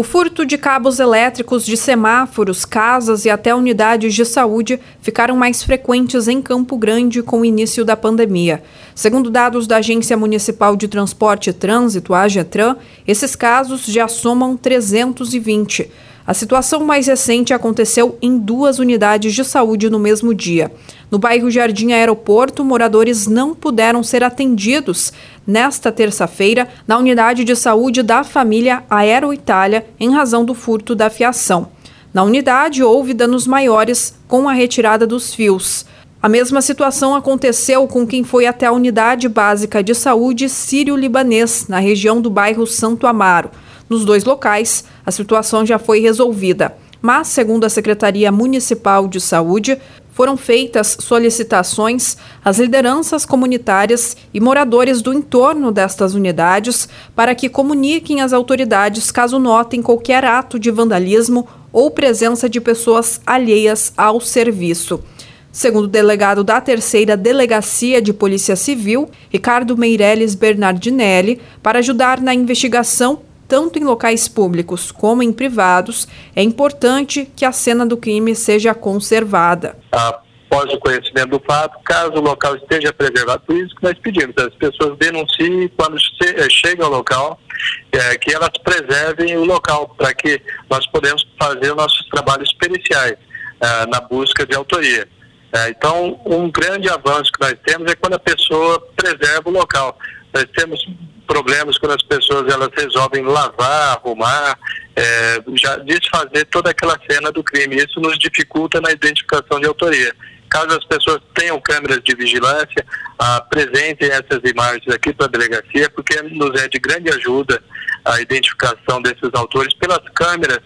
O furto de cabos elétricos de semáforos, casas e até unidades de saúde ficaram mais frequentes em Campo Grande com o início da pandemia. Segundo dados da Agência Municipal de Transporte e Trânsito, a AGETRAN, esses casos já somam 320. A situação mais recente aconteceu em duas unidades de saúde no mesmo dia. No bairro Jardim Aeroporto, moradores não puderam ser atendidos nesta terça-feira na unidade de saúde da família Aero Itália em razão do furto da fiação. Na unidade, houve danos maiores com a retirada dos fios. A mesma situação aconteceu com quem foi até a unidade básica de saúde sírio-libanês, na região do bairro Santo Amaro. Nos dois locais, a situação já foi resolvida. Mas, segundo a Secretaria Municipal de Saúde, foram feitas solicitações às lideranças comunitárias e moradores do entorno destas unidades para que comuniquem às autoridades caso notem qualquer ato de vandalismo ou presença de pessoas alheias ao serviço. Segundo o delegado da terceira Delegacia de Polícia Civil, Ricardo Meirelles Bernardinelli, para ajudar na investigação tanto em locais públicos como em privados, é importante que a cena do crime seja conservada. Após o conhecimento do fato, caso o local esteja preservado, por isso que nós pedimos, as pessoas denunciem quando eh, chegam ao local, é, que elas preservem o local, para que nós podemos fazer nossos trabalhos periciais é, na busca de autoria. É, então, um grande avanço que nós temos é quando a pessoa preserva o local. Nós temos problemas quando as pessoas elas resolvem lavar, arrumar, é, já desfazer toda aquela cena do crime. Isso nos dificulta na identificação de autoria. Caso as pessoas tenham câmeras de vigilância, apresentem essas imagens aqui para a delegacia, porque nos é de grande ajuda a identificação desses autores pelas câmeras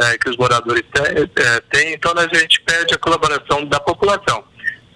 é, que os moradores é, têm. Então, a gente pede a colaboração da população,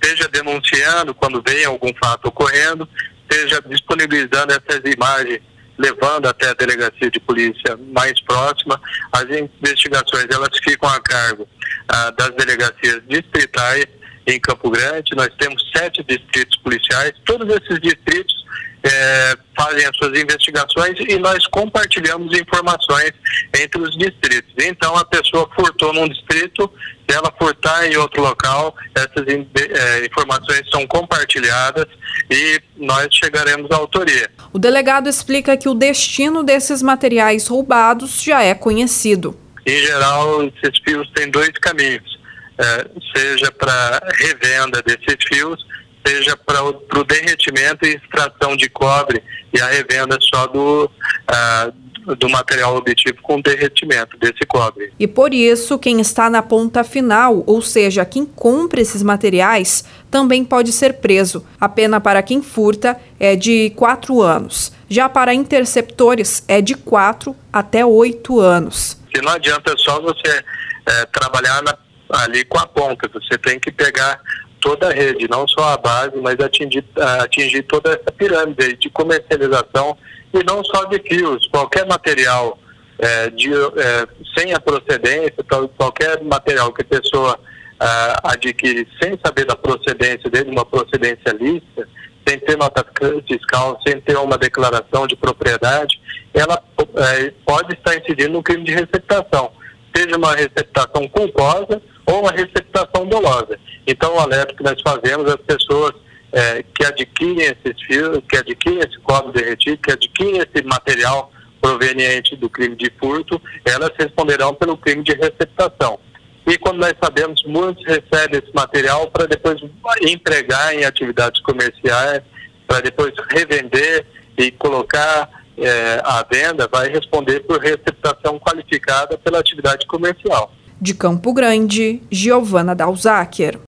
seja denunciando quando vem algum fato ocorrendo, esteja disponibilizando essas imagens, levando até a delegacia de polícia mais próxima. As investigações elas ficam a cargo ah, das delegacias distritais em Campo Grande. Nós temos sete distritos policiais. Todos esses distritos é, fazem as suas investigações e nós compartilhamos informações entre os distritos. Então, a pessoa furtou num distrito, se ela furtar em outro local, essas é, informações são compartilhadas e nós chegaremos à autoria. O delegado explica que o destino desses materiais roubados já é conhecido. Em geral, esses fios têm dois caminhos, é, seja para revenda desses fios seja para o derretimento e extração de cobre e a revenda só do, uh, do material obtido com derretimento desse cobre. E por isso, quem está na ponta final, ou seja, quem compra esses materiais, também pode ser preso. A pena para quem furta é de quatro anos. Já para interceptores é de quatro até oito anos. E não adianta só você é, trabalhar na, ali com a ponta, você tem que pegar toda a rede, não só a base, mas atingir, atingir toda essa pirâmide de comercialização e não só de fios, qualquer material é, de, é, sem a procedência, qualquer material que a pessoa é, adquire sem saber da procedência dele, uma procedência lícita, sem ter nota fiscal, sem ter uma declaração de propriedade, ela é, pode estar incidindo no crime de receptação, seja uma receptação culposa ou uma receptação dolosa. Então, o alerta que nós fazemos às pessoas é, que adquirem esses fios, que adquirem esse cobre derretido, que adquirem esse material proveniente do crime de furto, elas responderão pelo crime de receptação. E quando nós sabemos, muitos recebem esse material para depois empregar em atividades comerciais, para depois revender e colocar é, à venda, vai responder por receptação qualificada pela atividade comercial. De Campo Grande, Giovana Dalzaker.